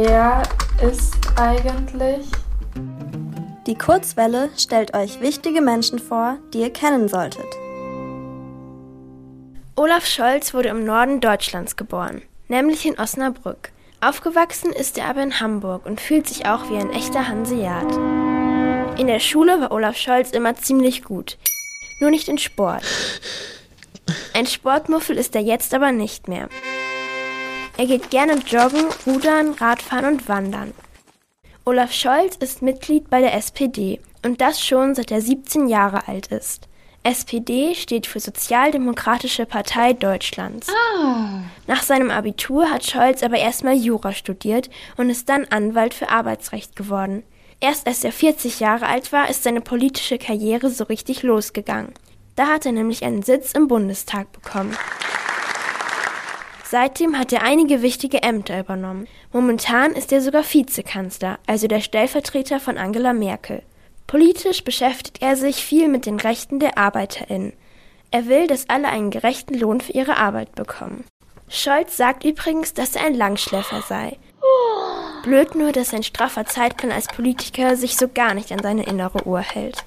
Wer ist eigentlich? Die Kurzwelle stellt euch wichtige Menschen vor, die ihr kennen solltet. Olaf Scholz wurde im Norden Deutschlands geboren, nämlich in Osnabrück. Aufgewachsen ist er aber in Hamburg und fühlt sich auch wie ein echter Hanseat. In der Schule war Olaf Scholz immer ziemlich gut, nur nicht in Sport. Ein Sportmuffel ist er jetzt aber nicht mehr. Er geht gerne joggen, rudern, Radfahren und wandern. Olaf Scholz ist Mitglied bei der SPD und das schon seit er 17 Jahre alt ist. SPD steht für Sozialdemokratische Partei Deutschlands. Ah. Nach seinem Abitur hat Scholz aber erstmal Jura studiert und ist dann Anwalt für Arbeitsrecht geworden. Erst als er 40 Jahre alt war, ist seine politische Karriere so richtig losgegangen. Da hat er nämlich einen Sitz im Bundestag bekommen. Seitdem hat er einige wichtige Ämter übernommen. Momentan ist er sogar Vizekanzler, also der Stellvertreter von Angela Merkel. Politisch beschäftigt er sich viel mit den Rechten der ArbeiterInnen. Er will, dass alle einen gerechten Lohn für ihre Arbeit bekommen. Scholz sagt übrigens, dass er ein Langschläfer sei. Blöd nur, dass sein straffer Zeitplan als Politiker sich so gar nicht an seine innere Uhr hält.